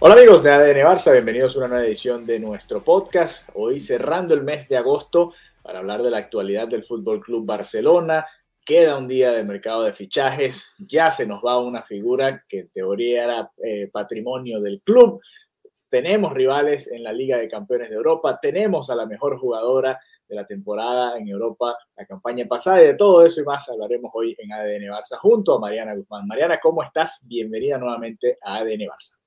Hola amigos de ADN Barça, bienvenidos a una nueva edición de nuestro podcast. Hoy cerrando el mes de agosto para hablar de la actualidad del Fútbol Club Barcelona. Queda un día de mercado de fichajes, ya se nos va una figura que en teoría era eh, patrimonio del club. Tenemos rivales en la Liga de Campeones de Europa, tenemos a la mejor jugadora de la temporada en Europa, la campaña pasada, y de todo eso y más hablaremos hoy en ADN Barça junto a Mariana Guzmán. Mariana, ¿cómo estás? Bienvenida nuevamente a ADN Barça.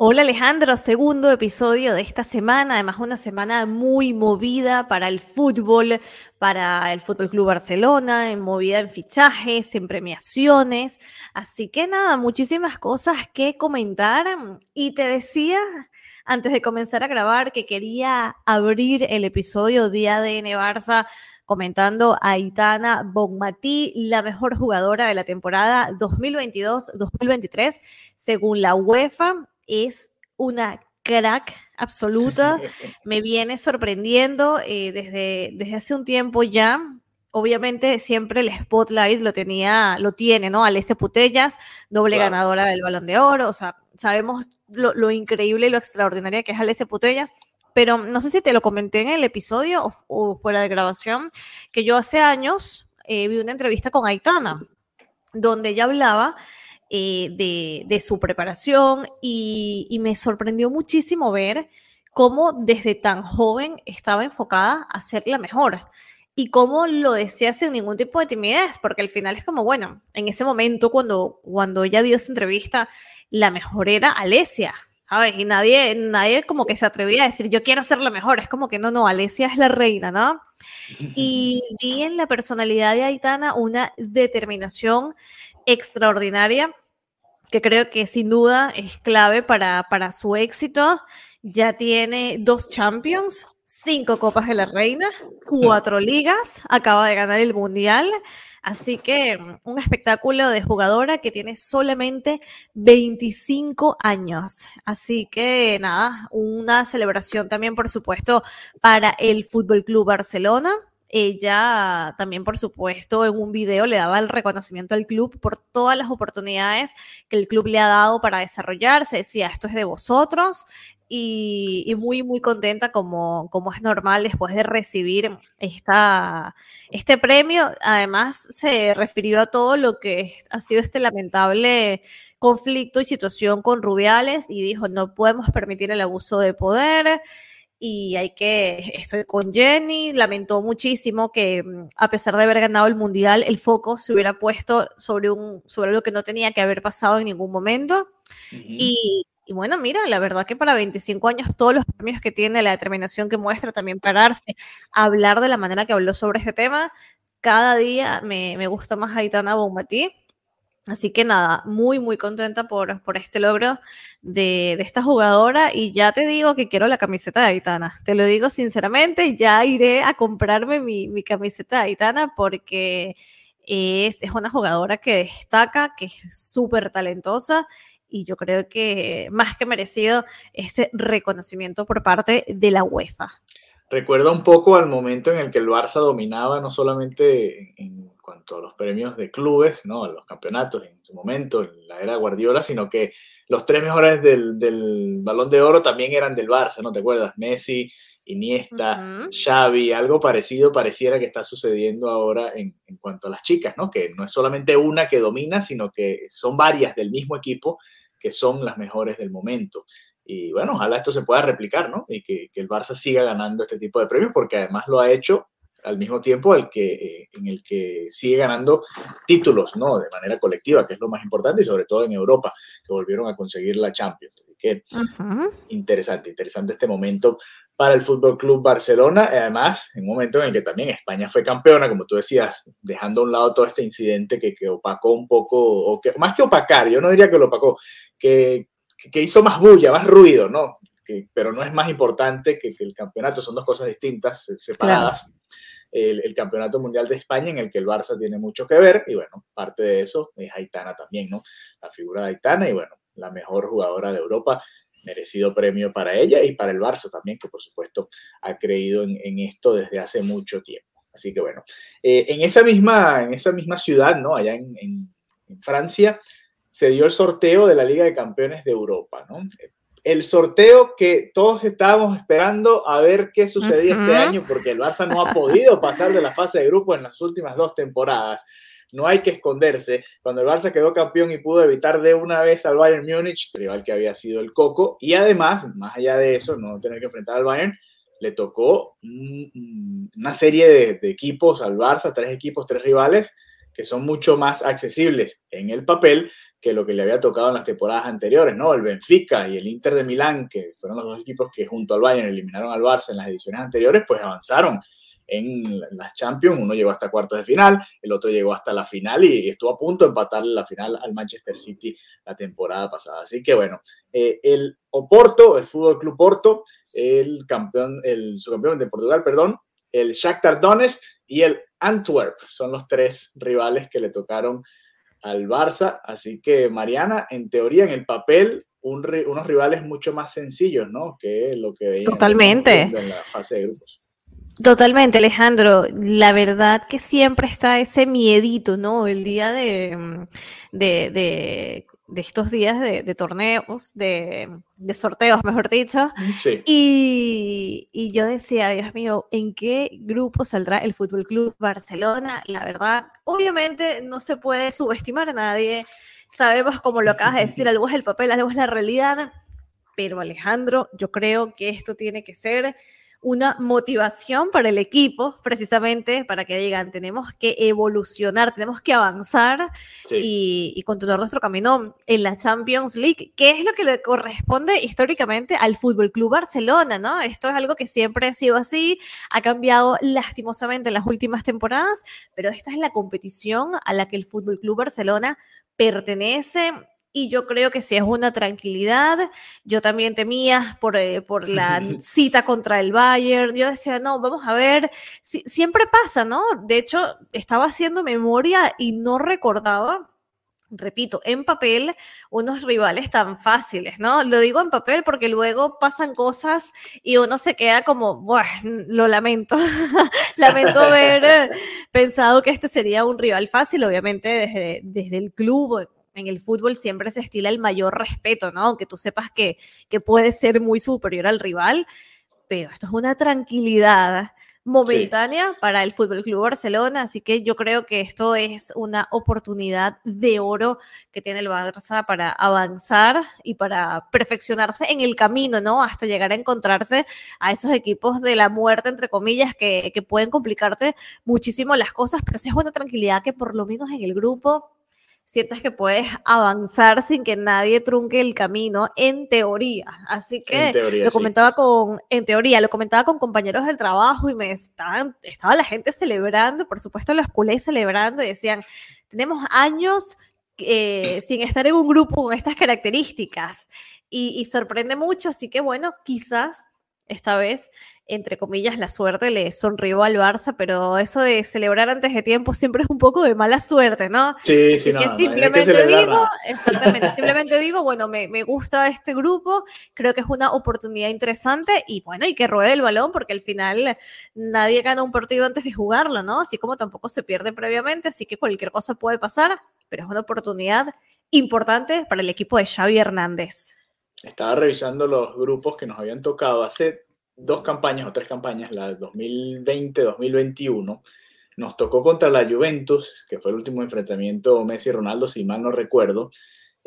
Hola Alejandro, segundo episodio de esta semana, además una semana muy movida para el fútbol, para el Fútbol Club Barcelona, en movida en fichajes, en premiaciones, así que nada, muchísimas cosas que comentar. Y te decía antes de comenzar a grabar que quería abrir el episodio Día de Barça comentando a Aitana Bonmatí, la mejor jugadora de la temporada 2022-2023, según la UEFA, es una crack absoluta, me viene sorprendiendo eh, desde, desde hace un tiempo ya. Obviamente siempre el spotlight lo tenía, lo tiene, ¿no? Alessia Putellas, doble Claro. ganadora del Balón de Oro, o sea, sabemos lo, lo increíble y lo extraordinaria que es Alessia Putellas, pero no sé si te lo comenté en el episodio o, o fuera de grabación, que yo hace años eh, vi una entrevista con Aitana, donde ella hablaba eh, de, de su preparación y, y me sorprendió muchísimo ver cómo desde tan joven estaba enfocada a ser la mejor y cómo lo decía sin ningún tipo de timidez, porque al final es como, bueno, en ese momento cuando, cuando ella dio esa entrevista, la mejor era Alesia, ¿sabes? Y nadie, nadie como que se atrevía a decir, yo quiero ser la mejor, es como que no, no, Alesia es la reina, ¿no? Y vi en la personalidad de Aitana una determinación extraordinaria que creo que sin duda es clave para, para su éxito. Ya tiene dos Champions, cinco Copas de la Reina, cuatro ligas, acaba de ganar el Mundial. Así que mm, un espectáculo de jugadora que tiene solamente 25 años. Así que nada, una celebración también, por supuesto, para el Fútbol Club Barcelona. Ella también, por supuesto, en un video le daba el reconocimiento al club por todas las oportunidades que el club le ha dado para desarrollarse. Decía, esto es de vosotros. Y, y muy, muy contenta como, como es normal después de recibir esta, este premio. Además, se refirió a todo lo que ha sido este lamentable conflicto y situación con Rubiales y dijo, no podemos permitir el abuso de poder y hay que, estoy con Jenny, lamentó muchísimo que mm, a pesar de haber ganado el mundial, el foco se hubiera puesto sobre, un, sobre lo que no tenía que haber pasado en ningún momento. Y, y bueno, mira, la verdad que para 25 años, todos los premios que tiene, la determinación que muestra, también pararse, hablar de la manera que habló sobre este tema, cada día me, me gusta más Aitana Bonmatí. Así que nada, muy, muy contenta por, por este logro de, de, esta jugadora y ya te digo que quiero la camiseta de Aitana. Te lo digo sinceramente, ya iré a comprarme mi, mi camiseta de Aitana porque es, es, una jugadora que destaca, que es súper talentosa y yo creo que más que merecido este reconocimiento por parte de la UEFA. Recuerda un poco al momento en el que el Barça dominaba no solamente en, cuanto a los premios de clubes, ¿no? los campeonatos en su momento, en la era Guardiola, sino que los tres mejores del, del Balón de Oro también eran del Barça, ¿no te acuerdas? Messi, Iniesta, uh -huh. Xavi, algo parecido pareciera que está sucediendo ahora en, en, cuanto a las chicas, ¿no? Que no es solamente una que domina, sino que son varias del mismo equipo que son las mejores del momento. Y bueno, ojalá esto se pueda replicar, ¿no? Y que, que el Barça siga ganando este tipo de premios, porque además lo ha hecho al mismo tiempo el que, eh, en el que sigue ganando títulos, ¿no? De manera colectiva, que es lo más importante, y sobre todo en Europa, que volvieron a conseguir la Champions. Así que interesante, interesante este momento para el Fútbol Club Barcelona, además, en un momento en el que también España fue campeona, como tú decías, dejando a un lado todo este incidente que, que opacó un poco, o que, más que opacar, yo no diría que lo opacó, que, que hizo más bulla, más ruido, ¿no? pero no es más importante que, que, el campeonato, son dos cosas distintas, separadas el, Campeonato Mundial de España, en el que el Barça tiene mucho que ver, y bueno, parte de eso es Aitana también, ¿no? La figura de Aitana, y bueno, la mejor jugadora de Europa, merecido premio para ella y para el Barça también, que por supuesto ha creído en, esto desde hace mucho tiempo. Así que bueno, eh, en, esa misma, en esa misma ciudad, ¿no? Allá en, en, Francia, se dio el sorteo de la Liga de Campeones de Europa, ¿no? el sorteo que todos estábamos esperando a ver qué sucedía este año, porque el Barça no ha podido pasar de la fase de grupo en las últimas dos temporadas. No hay que esconderse. Cuando el Barça quedó campeón y pudo evitar de una vez al Bayern Múnich, rival que había sido el Coco, y además, más allá de eso, no tener que enfrentar al Bayern, le tocó una serie de, equipos al Barça, tres equipos, tres rivales, que son mucho más accesibles en el papel que lo que le había tocado en las temporadas anteriores, ¿no? El Benfica y el Inter de Milán, que fueron los dos equipos que junto al Bayern eliminaron al Barça en las ediciones anteriores, pues avanzaron en las Champions. Uno llegó hasta cuartos de final, el otro llegó hasta la final y estuvo a punto de empatarle la final al Manchester City la temporada pasada. Así que bueno, eh, el Oporto, el Fútbol Club Porto, el campeón, el subcampeón de Portugal, perdón, el Shakhtar Donetsk y el Antwerp son los tres rivales que le tocaron al Barça. Así que Mariana, en teoría, en el papel, unos rivales mucho más sencillos, ¿no? Que lo que Totalmente. en la fase de grupos. Totalmente, Alejandro. La verdad que siempre está ese miedito, ¿no? El día de, de de estos días de, torneos, de, sorteos, mejor dicho. Y, y, yo decía, Dios mío, ¿en qué grupo saldrá el Fútbol Club Barcelona? La verdad, obviamente no se puede subestimar a nadie. Sabemos, como lo acabas de decir, algo es el papel, algo es la realidad. Pero Alejandro, yo creo que esto tiene que ser una motivación para el equipo, precisamente para que digan, tenemos que evolucionar, tenemos que avanzar y, continuar nuestro camino en la Champions League, que es lo que le corresponde históricamente al Fútbol Club Barcelona, ¿no? Esto es algo que siempre ha sido así, ha cambiado lastimosamente en las últimas temporadas, pero esta es la competición a la que el Fútbol Club Barcelona pertenece y yo creo que si es una tranquilidad. Yo también temía por, eh, por la cita contra el Bayern. Yo decía, no, vamos a ver, siempre pasa, ¿no? De hecho, estaba haciendo memoria y no recordaba. Repito, en papel, unos rivales tan fáciles, ¿no? Lo digo en papel porque luego pasan cosas y uno se queda como, bueno, lo lamento. lamento haber eh, pensado que este sería un rival fácil, obviamente desde, desde el club, en el fútbol siempre se estila el mayor respeto, ¿no? Aunque tú sepas que, que puede ser muy superior al rival, pero esto es una tranquilidad momentánea para el Fútbol Club Barcelona, así que yo creo que esto es una oportunidad de oro que tiene el Barça para avanzar y para perfeccionarse en el camino, ¿no? Hasta llegar a encontrarse a esos equipos de la muerte, entre comillas, que, que pueden complicarte muchísimo las cosas, pero sí es una tranquilidad que por lo menos en el grupo sientes que puedes avanzar sin que nadie trunque el camino, en teoría. Así que lo comentaba con, en teoría, lo comentaba con compañeros del trabajo y me estaban, estaba la gente celebrando, por supuesto los culés celebrando y decían, tenemos años eh, sin estar en un grupo con estas características. Y, y sorprende mucho, así que bueno, quizás esta vez, entre comillas, la suerte le sonrió al Barça, pero eso de celebrar antes de tiempo siempre es un poco de mala suerte, ¿no? Sí, sí, no, que simplemente digo, exactamente, simplemente digo, bueno, me, me, gusta este grupo, creo que es una oportunidad interesante y bueno, y que ruede el balón porque al final nadie gana un partido antes de jugarlo, ¿no? Así como tampoco se pierde previamente, así que cualquier cosa puede pasar, pero es una oportunidad importante para el equipo de Xavi Hernández estaba revisando los grupos que nos habían tocado hace dos campañas o tres campañas, la 2020-2021. Nos tocó contra la Juventus, que fue el último enfrentamiento Messi-Ronaldo, si mal no recuerdo.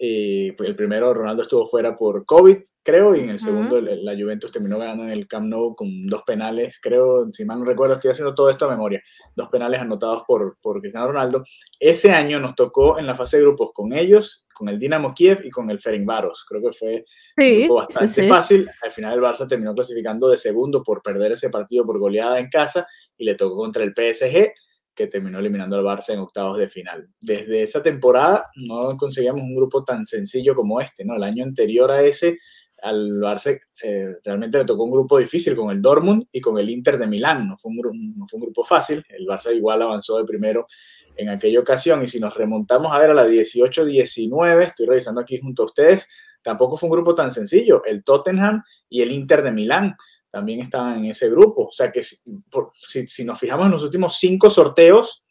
Eh, pues el primero, Ronaldo estuvo fuera por COVID, creo, y en el segundo, la Juventus terminó ganando en el Camp Nou con dos penales, creo, si mal no recuerdo, estoy haciendo todo esto a memoria, dos penales anotados por, por Cristiano Ronaldo. Ese año nos tocó en la fase de grupos con ellos, con el Dinamo Kiev y con el Ferencváros. Creo que fue bastante fácil. Al final el Barça terminó clasificando de segundo por perder ese partido por goleada en casa y le tocó contra el PSG que terminó eliminando al Barça en octavos de final. Desde esa temporada no conseguíamos un grupo tan sencillo como este, ¿no? El año anterior a ese, al Barça eh, realmente le tocó un grupo difícil con el Dortmund y con el Inter de Milán, no fue, un, grupo fácil, el Barça igual avanzó de primero en aquella ocasión y si nos remontamos a ver a la 18-19, estoy revisando aquí junto a ustedes, tampoco fue un grupo tan sencillo, el Tottenham y el Inter de Milán también estaban en ese grupo. O sea que si, si, nos fijamos en los últimos cinco sorteos,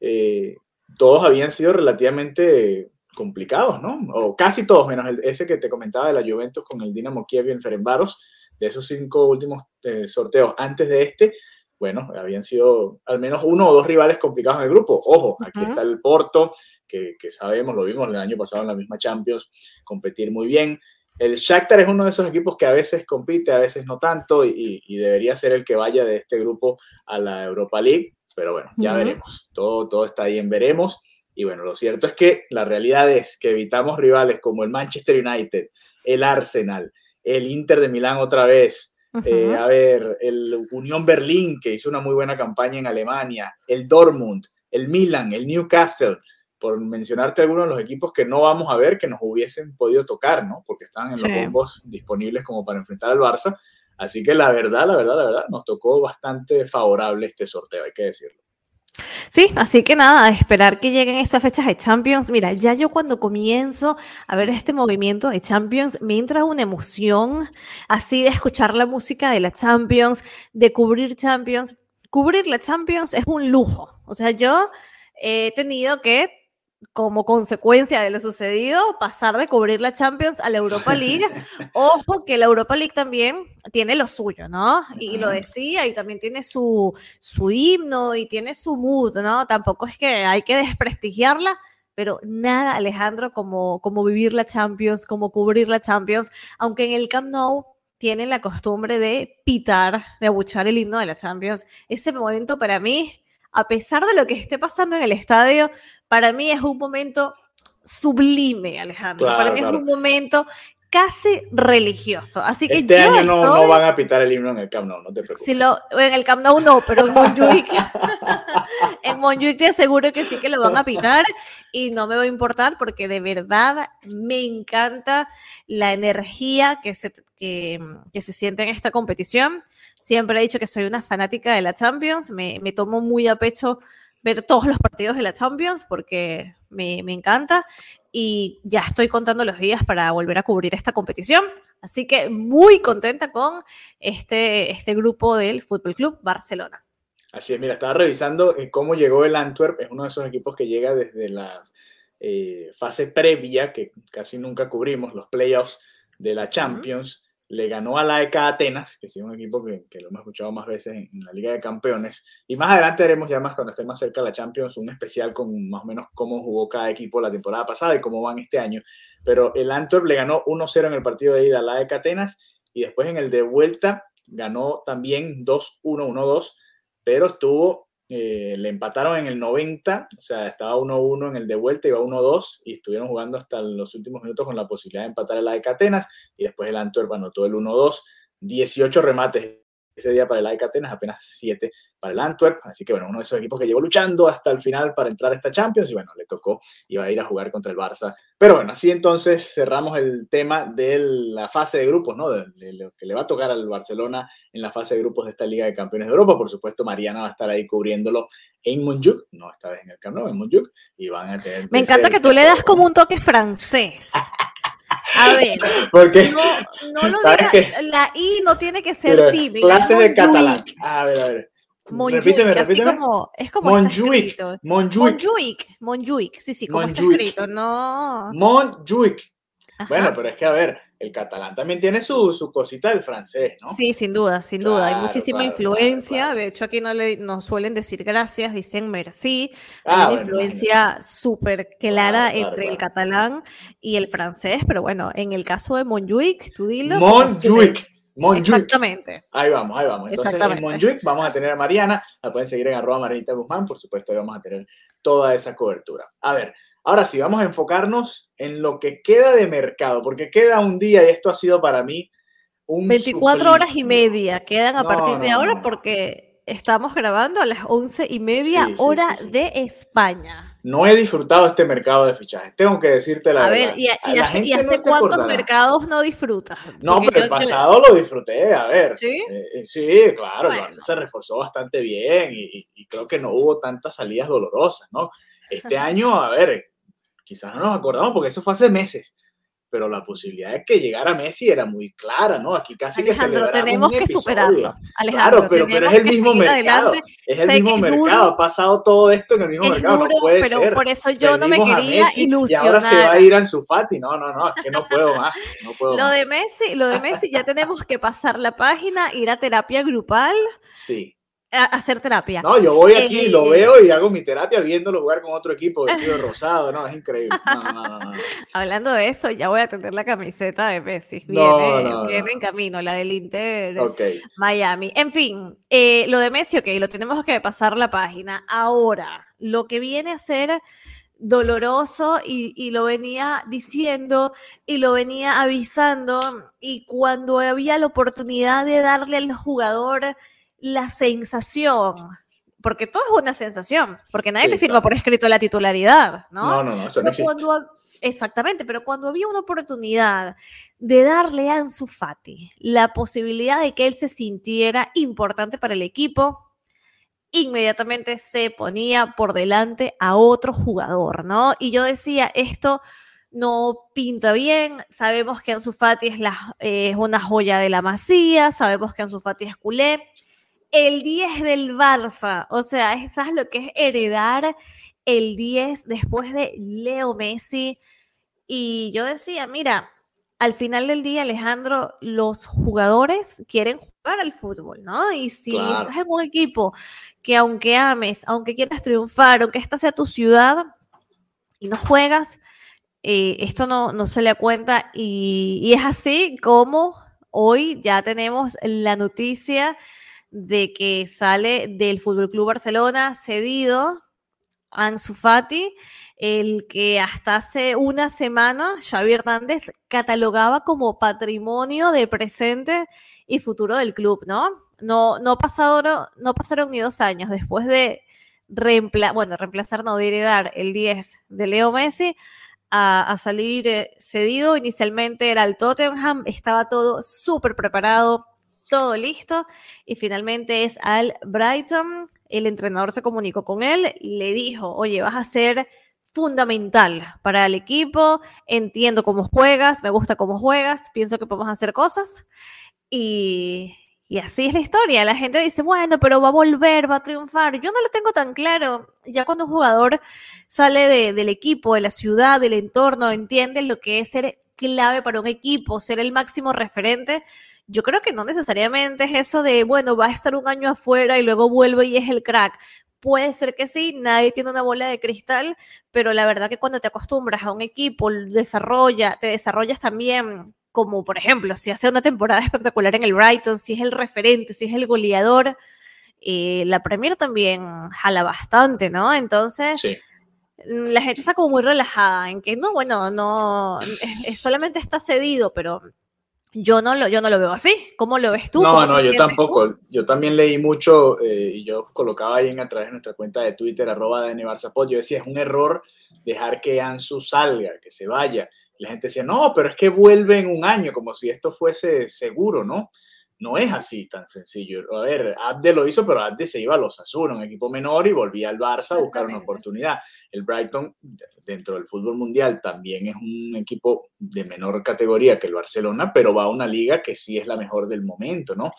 eh, todos habían sido relativamente complicados, ¿no? O casi todos, menos el, ese que te comentaba de la Juventus con el Dinamo Kiev y el Ferenbaros, de esos cinco últimos eh, sorteos antes de este, bueno, habían sido al menos uno o dos rivales complicados en el grupo. Ojo, aquí está el Porto, que, que, sabemos, lo vimos el año pasado en la misma Champions, competir muy bien. El Shakhtar es uno de esos equipos que a veces compite, a veces no tanto, y, debería ser el que vaya de este grupo a la Europa League, pero bueno, ya veremos. Todo, todo está ahí en veremos. Y bueno, lo cierto es que la realidad es que evitamos rivales como el Manchester United, el Arsenal, el Inter de Milán otra vez, eh, a ver, el Unión Berlín, que hizo una muy buena campaña en Alemania, el Dortmund, el Milan, el Newcastle por mencionarte algunos de los equipos que no vamos a ver que nos hubiesen podido tocar, ¿no? Porque están en los bombos disponibles como para enfrentar al Barça. Así que la verdad, la verdad, la verdad, nos tocó bastante favorable este sorteo, hay que decirlo. Sí, así que nada, a esperar que lleguen esas fechas de Champions. Mira, ya yo cuando comienzo a ver este movimiento de Champions, me entra una emoción así de escuchar la música de la Champions, de cubrir Champions. Cubrir la Champions es un lujo. O sea, yo he tenido que como consecuencia de lo sucedido, pasar de cubrir la Champions a la Europa League. Ojo que la Europa League también tiene lo suyo, ¿no? Y lo decía, y también tiene su, su himno y tiene su mood, ¿no? Tampoco es que hay que desprestigiarla, pero nada, Alejandro, como, como vivir la Champions, como cubrir la Champions, aunque en el Camp Nou tienen la costumbre de pitar, de abuchar el himno de la Champions. Ese momento para mí a pesar de lo que esté pasando en el estadio, para mí es un momento sublime, Alejandro. para mí es un momento casi religioso. Así que este año no, van a pitar el himno en el Camp Nou, no te preocupes. Si lo, en el Camp Nou no, pero en Montjuic, en Montjuic te aseguro que sí que lo van a pitar y no me va a importar porque de verdad me encanta la energía que se, que, que se siente en esta competición. Siempre he dicho que soy una fanática de la Champions, me, me tomo muy a pecho ver todos los partidos de la Champions porque me, me, encanta. Y ya estoy contando los días para volver a cubrir esta competición. Así que muy contenta con este, este grupo del Fútbol Club Barcelona. Así es, mira, estaba revisando eh, cómo llegó el Antwerp, es uno de esos equipos que llega desde la eh, fase previa, que casi nunca cubrimos, los playoffs de la Champions le ganó a la EK Atenas, que es un equipo que, lo hemos escuchado más veces en, la Liga de Campeones. Y más adelante haremos ya más, cuando esté más cerca la Champions, un especial con más o menos cómo jugó cada equipo la temporada pasada y cómo van este año. Pero el Antwerp le ganó 1-0 en el partido de ida a la EK Atenas y después en el de vuelta ganó también 2-1, 1-2, pero estuvo eh, le empataron en el 90, o sea, estaba 1-1 en el de vuelta, iba 1-2 y estuvieron jugando hasta los últimos minutos con la posibilidad de empatar el AEK Atenas y después el Antwerp anotó el 1-2, 18 remates ese día para el AEK Atenas, apenas 7 para el Antwerp. Así que bueno, uno de esos equipos que llegó luchando hasta el final para entrar a esta Champions y bueno, le tocó, iba a ir a jugar contra el Barça. Pero bueno, así entonces cerramos el tema de la fase de grupos, ¿no? De, lo que le va a tocar al Barcelona en la fase de grupos de esta Liga de Campeones de Europa. Por supuesto, Mariana va a estar ahí cubriéndolo en Montjuic, no esta vez en el Camp Nou, en Montjuic, y van a tener... Me encanta que tú le das como un toque francés. A ver, Porque, no, no lo digas, la I no tiene que ser típica. Clase de catalán. A ver, a ver. Monjuic, repíteme, repíteme. Como, es como Monjuic, Monjuic. Monjuic, Monjuic, sí, sí, como está escrito, no. Monjuic. Bueno, pero es que, a ver, el catalán también tiene su, su cosita del francés, ¿no? Sí, sin duda, sin duda. Hay Claro, muchísima claro, influencia. claro, claro. De hecho, aquí no le, nos suelen decir gracias, dicen merci. Ah, Hay una bueno, influencia súper clara Claro, claro, entre el claro. catalán y el francés, pero bueno, en el caso de Montjuic, tú dilo. como Montjuic. Montjuic. Exactamente. Ahí vamos, ahí vamos. Entonces, en. Montjuic vamos a tener a Mariana, la pueden seguir en arroba Marinita Guzmán, por supuesto, ahí vamos a tener toda esa cobertura. A ver, ahora sí, vamos a enfocarnos en lo que queda de mercado, porque queda un día, y esto ha sido para mí un 24 horas y suplicio. media quedan a No, partir no, de ahora no. porque estamos grabando a las 11 y media Sí, hora sí, sí. de España. No he disfrutado este mercado de fichajes, tengo que decirte la a verdad. ver, ¿y, A y la hace, y hace cuántos acordará. mercados no disfrutas? No, Porque pero el pasado lo disfruté, a ver. ¿Sí? Eh, sí, claro, Bueno. Se reforzó bastante bien y creo que no hubo tantas salidas dolorosas, ¿no? Este año, a ver, quizás no nos acordamos porque eso fue hace meses, pero la posibilidad de que llegara Messi era muy clara, ¿no? Aquí casi que Alejandro, celebramos tenemos un que episodio. superarlo. Alejandro, Claro, pero, pero es el que mismo mercado. adelante. Es el Sé mismo que es mercado. duro, ha pasado todo esto en el mismo mercado. duro, no puede pero ser. por eso yo no me Perdimos a quería Messi ilusionar. Y ahora se va a ir Ansu Fati. No, no, no, es que no puedo más. No puedo Lo más. de Messi, lo de Messi ya tenemos que pasar la página, ir a terapia grupal, Sí. A, hacer terapia. No, yo voy aquí, Eh, lo veo y hago mi terapia viéndolo jugar con otro equipo vestido rosado. No, es increíble. No, no, no. Hablando de eso, ya voy a tener la camiseta de Messi. Viene, no, viene en camino, la del Inter Ok. Miami. En fin, eh, lo de Messi, ok, lo tenemos que pasar la página. Ahora, lo que viene a ser doloroso y, y lo venía diciendo y lo venía avisando y cuando había la oportunidad de darle al jugador la sensación, porque todo es una sensación, porque nadie Sí, te firma claro. por escrito la titularidad, ¿no? No, no, no, eso no Pero cuando, exactamente, pero cuando había una oportunidad de darle a Ansu Fati la posibilidad de que él se sintiera importante para el equipo, inmediatamente se ponía por delante a otro jugador, ¿no? Y yo decía, esto no pinta bien, sabemos que Ansu Fati es, la, eh, es una joya de la masía, sabemos que Ansu Fati es culé, el 10 del Barça, o sea, es- ¿sabes lo que es heredar el 10 después de Leo Messi? Y yo decía, mira, al final del día, Alejandro, los jugadores quieren jugar al fútbol, ¿no? Y si Claro. estás en un equipo que aunque ames, aunque quieras triunfar, aunque esta sea tu ciudad y no juegas, eh, esto no, no se le cuenta y, y es así como hoy ya tenemos la noticia de que sale del Fútbol Club Barcelona cedido Ansu Fati, el que hasta hace una semana Xavi Hernández catalogaba como patrimonio de presente y futuro del club, ¿no? No, no, pasaron, no pasaron ni dos años después de reempla bueno, reemplazar, no, de heredar el 10 de Leo Messi a, a salir eh, cedido. Inicialmente era el Tottenham, estaba todo súper preparado, todo listo y finalmente es al Brighton. El entrenador se comunicó con él, le dijo, oye, vas a ser fundamental para el equipo, entiendo cómo juegas, me gusta cómo juegas, pienso que podemos hacer cosas y, y así es la historia. La gente dice, bueno, pero va a volver, va a triunfar. Yo no lo tengo tan claro. Ya cuando un jugador sale de- del equipo, de la ciudad, del entorno, entiende lo que es ser clave para un equipo, ser el máximo referente. Yo creo que no necesariamente es eso de, bueno, va a estar un año afuera y luego vuelve y es el crack. Puede ser que sí, nadie tiene una bola de cristal, pero la verdad que cuando te acostumbras a un equipo, desarrolla, te desarrollas también, como por ejemplo, si hace una temporada espectacular en el Brighton, si es el referente, si es el goleador, eh, la Premier también jala bastante, ¿no? Entonces, Sí. la gente está como muy relajada en que no, bueno, no, es- es solamente está cedido, pero yo no lo, yo no lo veo así. ¿Cómo lo ves tú? No, ¿Cómo no, yo tampoco. tú? Yo también leí mucho eh, y yo colocaba ahí en a través de nuestra cuenta de Twitter, arroba de Barzapod, yo decía, es un error dejar que Ansu salga, que se vaya. La gente decía, no, pero es que vuelve en un año, como si esto fuese seguro, ¿no? No es así tan sencillo. A ver, Abde lo hizo, pero Abde se iba a los Asuna, un equipo menor, y volvía al Barça a buscar una oportunidad. El Brighton, dentro del fútbol mundial, también es un equipo de menor categoría que el Barcelona, pero va a una liga que sí es la mejor del momento, ¿no?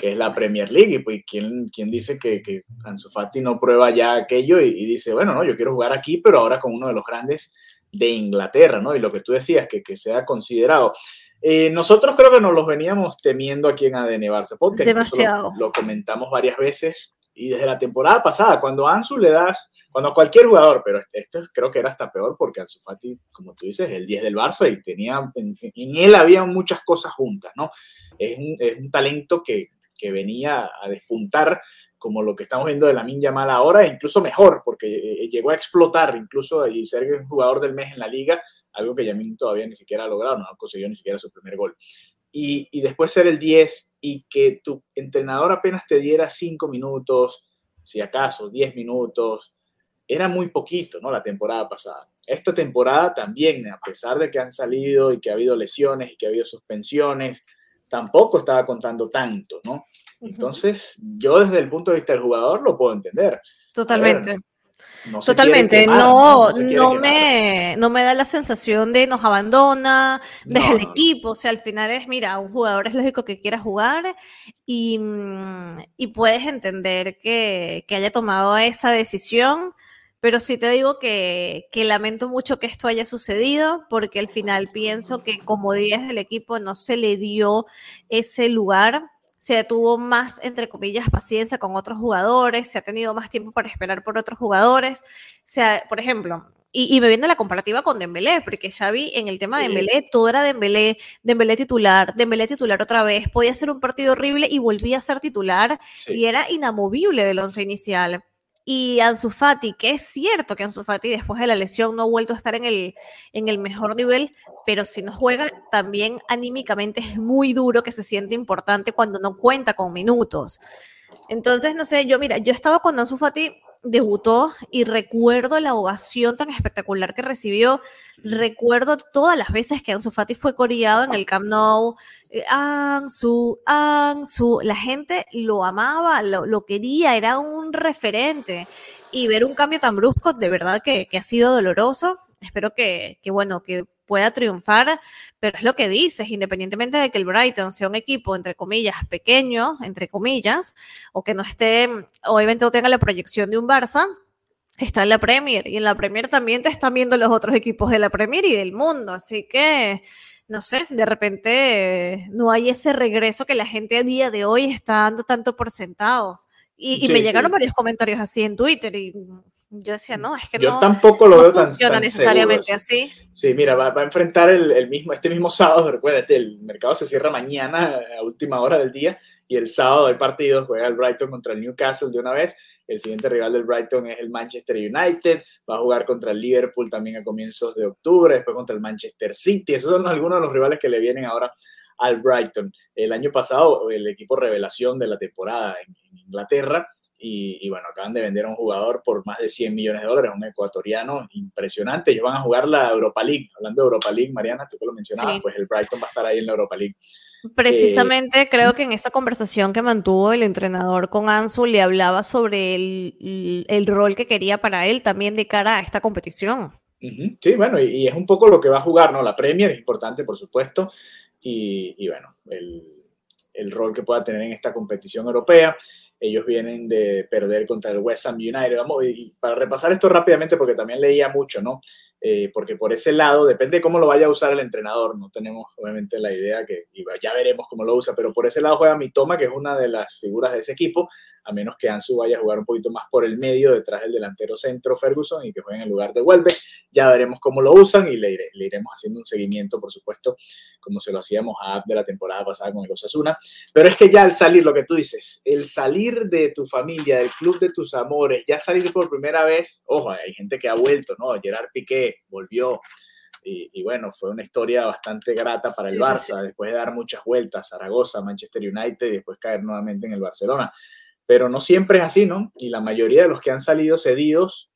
que es la Premier League. Y pues, ¿quién, quién dice que, que Ansu Fati no prueba ya aquello y, y dice, bueno, no, yo quiero jugar aquí, pero ahora con uno de los grandes de Inglaterra, ¿no? Y lo que tú decías, que, que sea considerado. Eh, nosotros creo que nos los veníamos temiendo aquí en ADN Barça Podcast. Demasiado. Lo, lo, comentamos varias veces y desde la temporada pasada, cuando a Ansu le das, cuando a cualquier jugador, pero esto creo que era hasta peor porque Ansu Fati, como tú dices, el 10 del Barça y tenía, en, en él había muchas cosas juntas, ¿no? Es un, es un talento que, que venía a despuntar como lo que estamos viendo de la Minja Mal ahora, e incluso mejor, porque eh, llegó a explotar incluso y ser un jugador del mes en la liga, algo que Yamin todavía ni siquiera ha logrado, no consiguió ni siquiera su primer gol. Y, y, después ser el 10 y que tu entrenador apenas te diera 5 minutos, si acaso 10 minutos, era muy poquito, ¿no? La temporada pasada. Esta temporada también, a pesar de que han salido y que ha habido lesiones y que ha habido suspensiones, tampoco estaba contando tanto, ¿no? Entonces, yo desde el punto de vista del jugador lo puedo entender. Totalmente. Ver, no Totalmente, quemar, no, no, no me, no me da la sensación de nos abandona, deja el equipo, o sea, al final es, mira, un jugador es lógico que quiera jugar y, y puedes entender que, que, haya tomado esa decisión, pero sí te digo que, que, lamento mucho que esto haya sucedido, porque al final pienso que como 10 del equipo no se le dio ese lugar se tuvo más, entre comillas, paciencia con otros jugadores, se ha tenido más tiempo para esperar por otros jugadores. O sea, por ejemplo, y, y, me viene la comparativa con Dembélé, porque Xavi en el tema sí. de Dembélé, todo era Dembélé, Dembélé titular, Dembélé titular otra vez, podía ser un partido horrible y volvía a ser titular sí. y era inamovible del once inicial. Y Ansu Fati, que es cierto que Ansu Fati después de la lesión no ha vuelto a estar en el, en el mejor nivel, pero si no juega también anímicamente es muy duro que se siente importante cuando no cuenta con minutos. Entonces, no sé, yo mira, yo estaba cuando Ansu Fati debutó y recuerdo la ovación tan espectacular que recibió. Recuerdo todas las veces que Ansu Fati fue coreado en el Camp Nou. Eh, Ansu, Ansu. La gente lo amaba, lo, lo, quería, era un referente. Y ver un cambio tan brusco, de verdad que, que ha sido doloroso. Espero que, que, bueno, que pueda triunfar, pero es lo que dices, independientemente de que el Brighton sea un equipo, entre comillas, pequeño, entre comillas, o que no esté, obviamente no tenga la proyección de un Barça, está en la Premier, y en la Premier también te están viendo los otros equipos de la Premier y del mundo, así que no sé, de repente no hay ese regreso que la gente a día de hoy está dando tanto por sentado. Y, y sí, me llegaron sí. varios comentarios así en Twitter y yo decía, no, es que yo no, tampoco lo no veo funciona tan, tan necesariamente así. Sí, mira, va, va, a enfrentar el, el, mismo, este mismo sábado, recuérdate, el mercado se cierra mañana a última hora del día y el sábado hay partidos, juega el Brighton contra el Newcastle de una vez, el siguiente rival del Brighton es el Manchester United, va a jugar contra el Liverpool también a comienzos de octubre, después contra el Manchester City, esos son algunos de los rivales que le vienen ahora al Brighton. El año pasado, el equipo revelación de la temporada en Inglaterra, y, y, bueno, acaban de vender a un jugador por más de 100 millones de dólares, un ecuatoriano impresionante. Ellos van a jugar la Europa League. Hablando de Europa League, Mariana, tú que lo mencionabas, sí. pues el Brighton va a estar ahí en la Europa League. Precisamente eh, creo que en esa conversación que mantuvo el entrenador con Ansu le hablaba sobre el, el rol que quería para él también de cara a esta competición. Uh -huh. Sí, bueno, y, y, es un poco lo que va a jugar, ¿no? La Premier es importante, por supuesto, y, y bueno, el, el rol que pueda tener en esta competición europea. Ellos vienen de perder contra el West Ham United. Vamos, y para repasar esto rápidamente, porque también leía mucho, ¿no? Eh, porque por ese lado, depende de cómo lo vaya a usar el entrenador. No tenemos, obviamente, la idea que ya veremos cómo lo usa, pero por ese lado juega Mitoma, que es una de las figuras de ese equipo, a menos que Ansu vaya a jugar un poquito más por el medio, detrás del delantero centro Ferguson, y que juegue en el lugar de Welbeck. Ya veremos cómo lo usan y le, iremos haciendo un seguimiento, por supuesto, como se lo hacíamos a App de la temporada pasada con el Osasuna. Pero es que ya al salir, lo que tú dices, el salir de tu familia, del club de tus amores, ya salir por primera vez, ojo, hay gente que ha vuelto, ¿no? Gerard Piqué volvió. Y, y, bueno, fue una historia bastante grata para el sí, Barça, sí, sí. después de dar muchas vueltas, Zaragoza, Manchester United y después caer nuevamente en el Barcelona. Pero no siempre es así, ¿no? Y la mayoría de los que han salido cedidos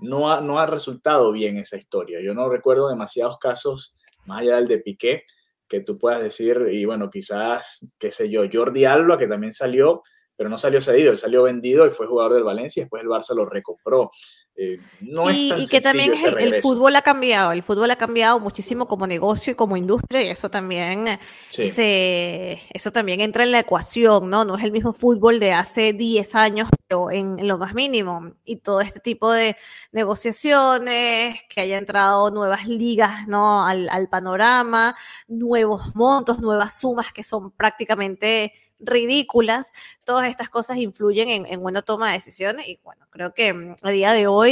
no ha, no ha resultado bien esa historia. Yo no recuerdo demasiados casos, más allá del de Piqué, que tú puedas decir, y bueno, quizás, qué sé yo, Jordi Alba, que también salió, pero no salió cedido, él salió vendido y fue jugador del Valencia y después el Barça lo recompró. Eh, no y, es tan y que también el, el fútbol ha cambiado, el fútbol ha cambiado muchísimo como negocio y como industria y eso también Sí. se, eso también entra en la ecuación, ¿no? No es el mismo fútbol de hace 10 años, pero en, en lo más mínimo. Y todo este tipo de negociaciones, que haya entrado nuevas ligas, ¿no? Al, al panorama, nuevos montos, nuevas sumas que son prácticamente ridículas, todas estas cosas influyen en, en una toma de decisiones y bueno, creo que mm, a día de hoy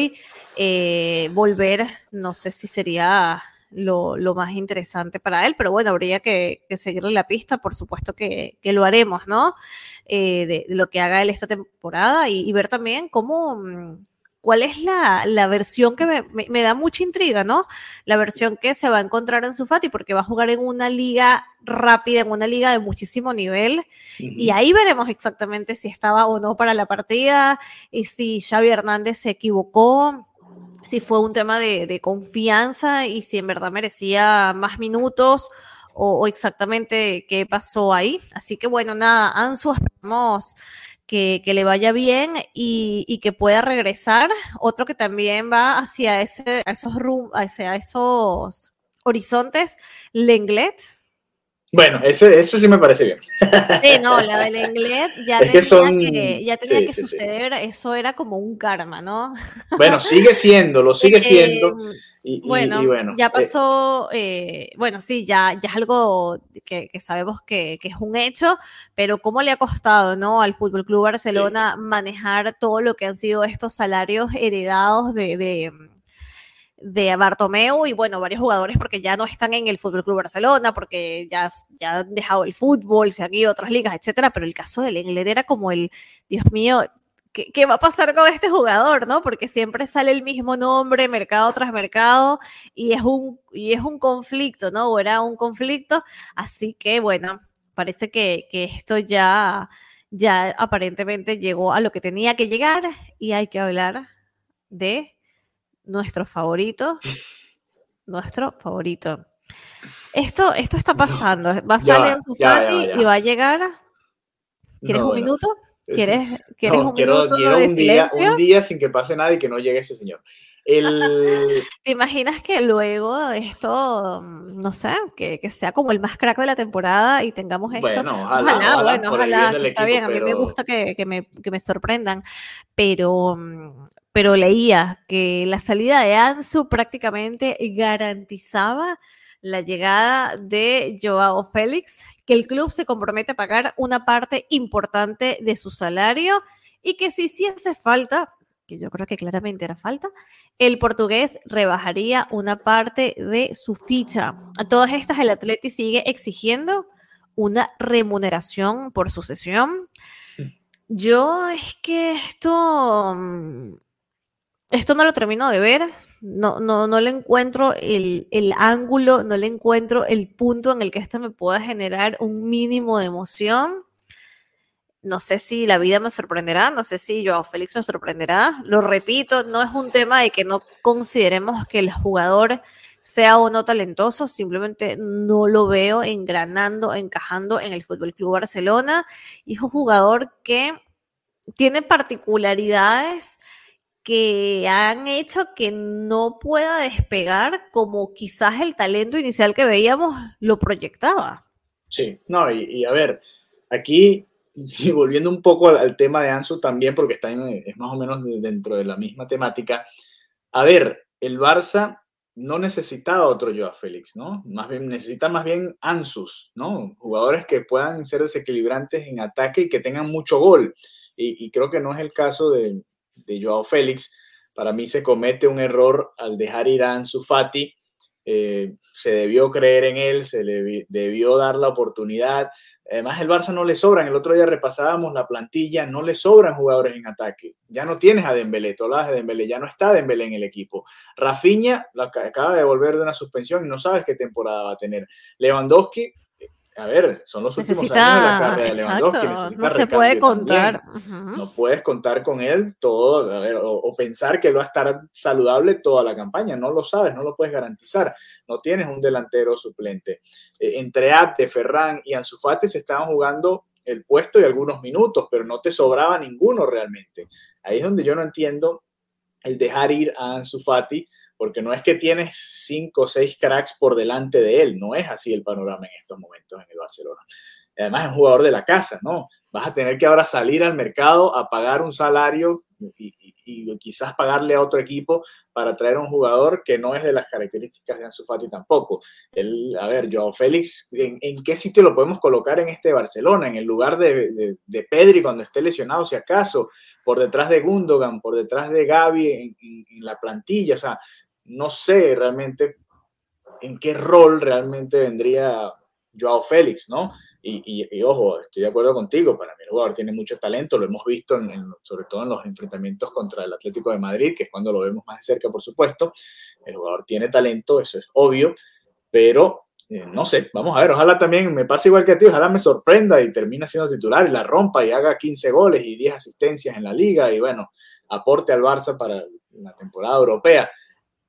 eh, volver, no sé si sería lo, más interesante para él, pero bueno, habría que, que seguirle la pista, por supuesto que, lo haremos, ¿no? Eh, de, lo que haga él esta temporada y, y ver también cómo... ¿Cuál es la, la versión que me, me- me da mucha intriga, ¿no? La versión que se va a encontrar en su Fati, porque va a jugar en una liga rápida, en una liga de muchísimo nivel, y ahí veremos exactamente si estaba o no para la partida y si Xavi Hernández se equivocó, si fue un tema de, de confianza y si en verdad merecía más minutos o, o exactamente qué pasó ahí. Así que bueno, nada, Ansu, esperamos que, que le vaya bien y, y que pueda regresar. Otro que también va hacia, ese, a esos, rum- hacia esos horizontes, Lenglet. Bueno, ese, ese sí me parece bien. Sí, no, la del inglés ya Es que tenía, son- que, ya tenía sí, que sí, sí. suceder, eso era como un karma, ¿no? Bueno, sigue siendo, lo sigue Eh, siendo. Y, y- bueno, y bueno, ya eh, pasó, eh, bueno, sí, ya, ya es algo que, que sabemos que, que es un hecho, pero cómo le ha costado, ¿no? Al Fútbol Club Barcelona manejar todo lo que han sido estos salarios heredados de, de, de Bartomeu y bueno, varios jugadores porque ya no están en el Fútbol Club Barcelona, porque ya, ya han dejado el fútbol, se han ido a otras ligas, etcétera, pero el caso del Engler era como el, Dios mío, ¿qué, qué va a pasar con este jugador, no? Porque siempre sale el mismo nombre, mercado tras mercado, y es un, y es un conflicto, ¿no? O era un conflicto, así que bueno, parece que, que esto ya, ya aparentemente llegó a lo que tenía que llegar y hay que hablar de nuestro favorito, nuestro favorito. Esto, esto está pasando. Va a salir en su Fati y va a llegar. ¿Quieres no, un bueno, minuto? Es- ¿Quieres, ¿quieres no, un quiero, quiero de un día, un día sin que pase nada y que no llegue ese señor. El, ¿Te imaginas que luego esto, no sé, que, que sea como el más crack de la temporada y tengamos esto? bueno, ojalá, Ojalá, ojalá, bueno, ojalá, está equipo, bien, a mí me gusta que, que me, que me sorprendan, pero, pero leía que la salida de Ansu prácticamente garantizaba la llegada de Joao Félix, que el club se compromete a pagar una parte importante de su salario y que si hace falta, que yo creo que claramente era falta, el portugués rebajaría una parte de su ficha. A todas estas, el Atleti sigue exigiendo una remuneración por su sesión. Yo es que esto, mm, esto no lo termino de ver, no, no, no le encuentro el, el ángulo, no le encuentro el punto en el que esto me pueda generar un mínimo de emoción. No sé si la vida me sorprenderá, no sé si Joao Félix me sorprenderá. Lo repito, no es un tema de que no consideremos que el jugador sea o no talentoso, simplemente no lo veo engranando, encajando en el Fútbol Club Barcelona. Y es un jugador que tiene particularidades que han hecho que no pueda despegar como quizás el talento inicial que veíamos lo proyectaba. Sí, no, y, a ver, aquí, y volviendo un poco al, tema de Ansu también, porque está es más o menos de- dentro de la misma temática. A ver, el Barça no necesita otro Joao Félix, ¿no? Más bien, necesita más bien Ansus, ¿no? Jugadores que puedan ser desequilibrantes en ataque y que tengan mucho gol. Y, y creo que no es el caso de, de Joao Félix. Para mí se comete un error al dejar ir a Ansu Fati. Eh, se debió creer en él, se le debió dar la oportunidad. Además, el Barça no le sobran. El otro día repasábamos la plantilla, no le sobran jugadores en ataque. Ya no tienes a Dembélé, tú hablabas de Dembélé, ya no está Dembélé en el equipo. Rafinha acaba de volver de una suspensión y no sabes qué temporada va a tener. Lewandowski, a ver, son los últimos años de la Necesita, carrera de Lewandowski. necesita no se puede contar. No puedes contar con él todo, a ver, o, o pensar que él va a estar saludable toda la campaña. No lo sabes, no lo puedes garantizar. No tienes un delantero suplente. Eh, entre Abde, Ferran y Ansu Fati se estaban jugando el puesto y algunos minutos, pero no te sobraba ninguno realmente. Ahí es donde yo no entiendo el dejar ir a Ansu Fati, porque no es que tienes cinco o seis cracks por delante de él, no es así el panorama en estos momentos en el Barcelona. Además es un jugador de la casa, ¿no? Vas a tener que ahora salir al mercado a pagar un salario y, quizás pagarle a otro equipo para traer un jugador que no es de las características de Ansu Fati tampoco. El, a ver, Joao Félix, ¿en, qué sitio lo podemos colocar en este Barcelona? En el lugar de, de, Pedri cuando esté lesionado, si acaso, por detrás de Gundogan, por detrás de Gaby en la plantilla, o sea, no sé realmente en qué rol realmente vendría Joao Félix, ¿no? Y, ojo, estoy de acuerdo contigo, para mí el jugador tiene mucho talento, lo hemos visto sobre todo en los enfrentamientos contra el Atlético de Madrid, que es cuando lo vemos más de cerca, por supuesto. El jugador tiene talento, eso es obvio, pero eh, no sé, vamos a ver, ojalá también me pase igual que a ti, ojalá me sorprenda y termine siendo titular y la rompa y haga 15 goles y 10 asistencias en la liga y bueno, aporte al Barça para la temporada europea.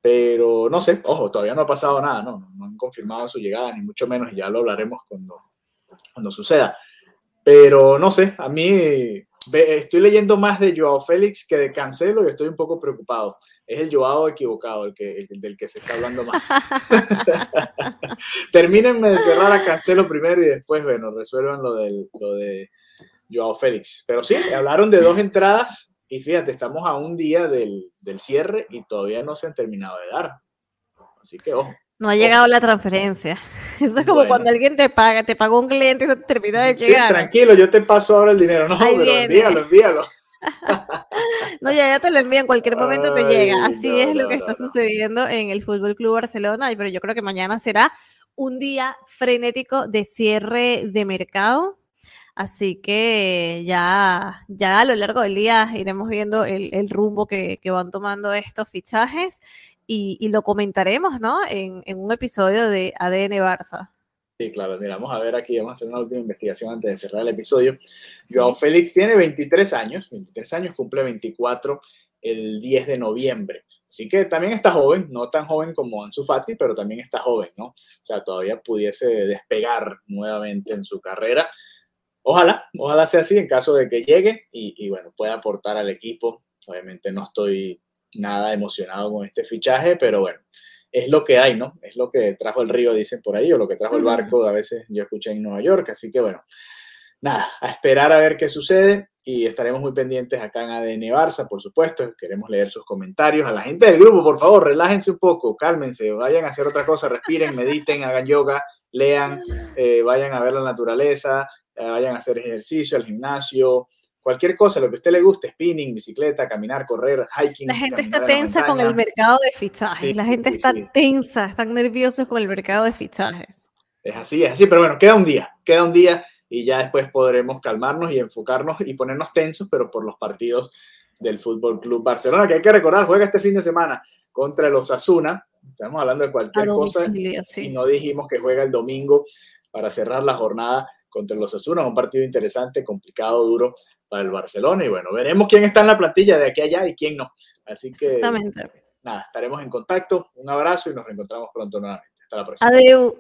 Pero no sé, ojo, todavía no ha pasado nada, no, no han confirmado su llegada, ni mucho menos, y ya lo hablaremos cuando, cuando suceda. Pero no sé, a mí estoy leyendo más de Joao Félix que de Cancelo y estoy un poco preocupado. Es el Joao equivocado el que, del que se está hablando más. Termínenme de cerrar a Cancelo primero y después, bueno, resuelvan lo, del, lo de Joao Félix. Pero sí, hablaron de dos entradas y fíjate, estamos a un día del, del, cierre y todavía no se han terminado de dar. Así que ojo. No ha llegado la transferencia. Eso es como cuando alguien te paga, te pagó un cliente y no te termina de llegar. Sí, tranquilo, yo te paso ahora el dinero. No, pero envíalo, envíalo. no, ya, ya te lo envío, en cualquier momento te llega. Así es lo que está sucediendo en el Fútbol Club Barcelona, pero yo creo que mañana será un día frenético de cierre de mercado Así que ya, ya a lo largo del día iremos viendo el, rumbo que, van tomando estos fichajes y, lo comentaremos, ¿no? En, un episodio de ADN Barça. Sí, claro, mira, vamos a ver aquí, vamos a hacer una última investigación antes de cerrar el episodio. Joao Félix tiene 23 años, 23 años, cumple 24 el 10 de noviembre. Así que también está joven, no tan joven como Ansu Fati, pero también está joven, ¿no? O sea, todavía pudiese despegar nuevamente en su carrera. Ojalá, ojalá sea así en caso de que llegue y, bueno, pueda aportar al equipo. Obviamente no estoy nada emocionado con este fichaje, pero bueno, es lo que hay, ¿no? Es lo que trajo el río, dicen por ahí, o lo que trajo el barco, a veces yo escuché en Nueva York, así que bueno, nada, a esperar a ver qué sucede y estaremos muy pendientes acá en ADN Barça, por supuesto, queremos leer sus comentarios. A la gente del grupo, por favor, relájense un poco, cálmense, vayan a hacer otra cosa, respiren, mediten, hagan yoga, lean, eh, vayan a ver la naturaleza, vayan a hacer ejercicio, al gimnasio, cualquier cosa, lo que a usted le guste, spinning, bicicleta, caminar, correr, hiking. La gente está tensa con el mercado de fichajes, la gente está tensa, están nerviosos con el mercado de fichajes. Es así, es así, pero bueno, queda un día, queda un día y ya después podremos calmarnos y enfocarnos y ponernos tensos, pero por los partidos del Fútbol Club Barcelona, que hay que recordar, juega este fin de semana contra los Asuna. Estamos hablando de cualquier cosa y no dijimos que juega el domingo para cerrar la jornada contra los Asuna, un partido interesante, complicado, duro para el Barcelona. Y bueno, veremos quién está en la plantilla de aquí a allá y quién no. Así que, nada, estaremos en contacto. Un abrazo y nos reencontramos pronto nuevamente. Hasta la próxima. Adiós.